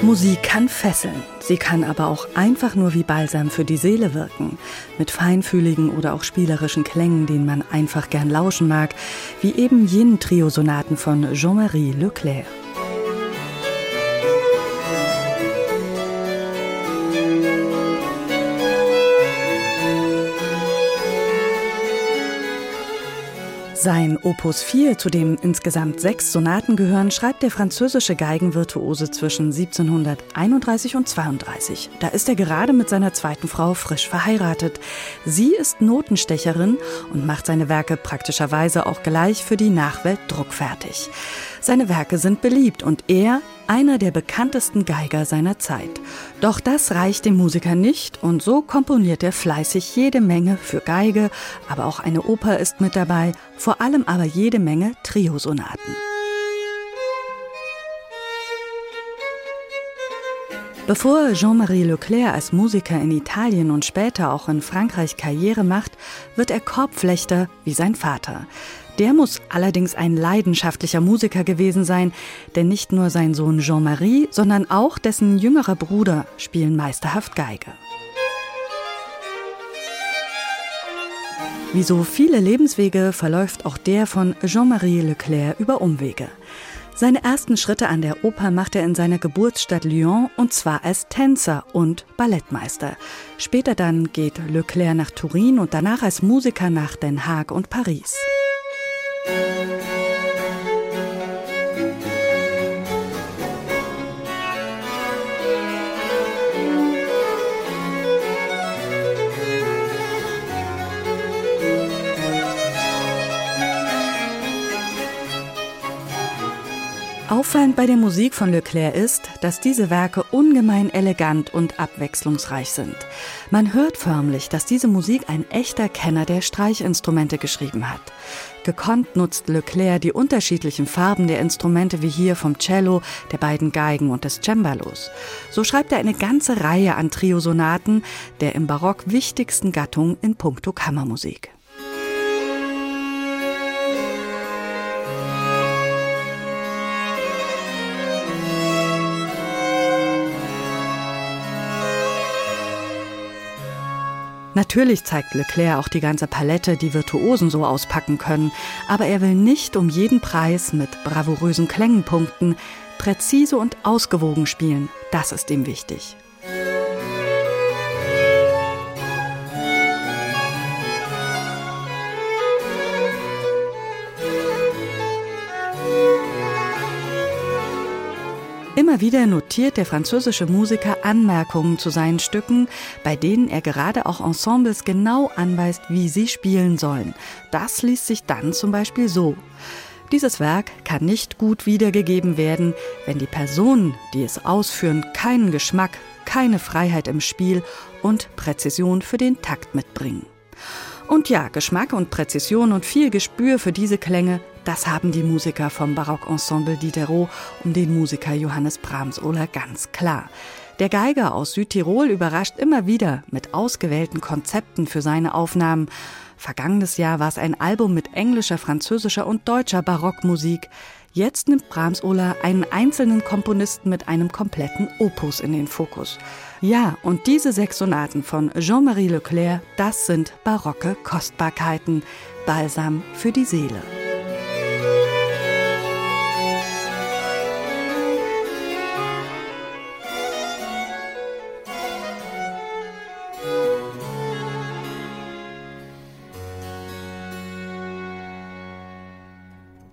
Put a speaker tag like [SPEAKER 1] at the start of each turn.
[SPEAKER 1] Musik kann fesseln, sie kann aber auch einfach nur wie Balsam für die Seele wirken, mit feinfühligen oder auch spielerischen Klängen, denen man einfach gern lauschen mag, wie eben jenen Triosonaten von Jean-Marie Leclerc. Sein Opus 4, zu dem insgesamt sechs Sonaten gehören, schreibt der französische Geigenvirtuose zwischen 1731 und 32. Da ist er gerade mit seiner zweiten Frau frisch verheiratet. Sie ist Notenstecherin und macht seine Werke praktischerweise auch gleich für die Nachwelt druckfertig. Seine Werke sind beliebt und er einer der bekanntesten Geiger seiner Zeit. Doch das reicht dem Musiker nicht und so komponiert er fleißig jede Menge für Geige, aber auch eine Oper ist mit dabei, vor allem aber jede Menge Triosonaten. Bevor Jean-Marie Leclerc als Musiker in Italien und später auch in Frankreich Karriere macht, wird er Korbflechter wie sein Vater. Der muss allerdings ein leidenschaftlicher Musiker gewesen sein, denn nicht nur sein Sohn Jean-Marie, sondern auch dessen jüngerer Bruder spielen meisterhaft Geige. Wie so viele Lebenswege verläuft auch der von Jean-Marie Leclerc über Umwege. Seine ersten Schritte an der Oper macht er in seiner Geburtsstadt Lyon und zwar als Tänzer und Ballettmeister. Später dann geht Leclerc nach Turin und danach als Musiker nach Den Haag und Paris. Auffallend bei der Musik von Leclerc ist, dass diese Werke ungemein elegant und abwechslungsreich sind. Man hört förmlich, dass diese Musik ein echter Kenner der Streichinstrumente geschrieben hat. Gekonnt nutzt Leclerc die unterschiedlichen Farben der Instrumente wie hier vom Cello, der beiden Geigen und des Cembalos. So schreibt er eine ganze Reihe an Triosonaten der im Barock wichtigsten Gattung in puncto Kammermusik. Natürlich zeigt Leclerc auch die ganze Palette, die Virtuosen so auspacken können, aber er will nicht um jeden Preis mit bravourösen Klängen punkten, präzise und ausgewogen spielen, das ist ihm wichtig. Immer wieder notiert der französische Musiker Anmerkungen zu seinen Stücken, bei denen er gerade auch Ensembles genau anweist, wie sie spielen sollen. Das liest sich dann zum Beispiel so. Dieses Werk kann nicht gut wiedergegeben werden, wenn die Personen, die es ausführen, keinen Geschmack, keine Freiheit im Spiel und Präzision für den Takt mitbringen. Und ja, Geschmack und Präzision und viel Gespür für diese Klänge, das haben die Musiker vom Barockensemble Diderot um den Musiker Johannes Brahms-Ohler ganz klar. Der Geiger aus Südtirol überrascht immer wieder mit ausgewählten Konzepten für seine Aufnahmen. Vergangenes Jahr war es ein Album mit englischer, französischer und deutscher Barockmusik. Jetzt nimmt Brahms-Ola einen einzelnen Komponisten mit einem kompletten Opus in den Fokus. Ja, und diese sechs Sonaten von Jean-Marie Leclerc, das sind barocke Kostbarkeiten, Balsam für die Seele.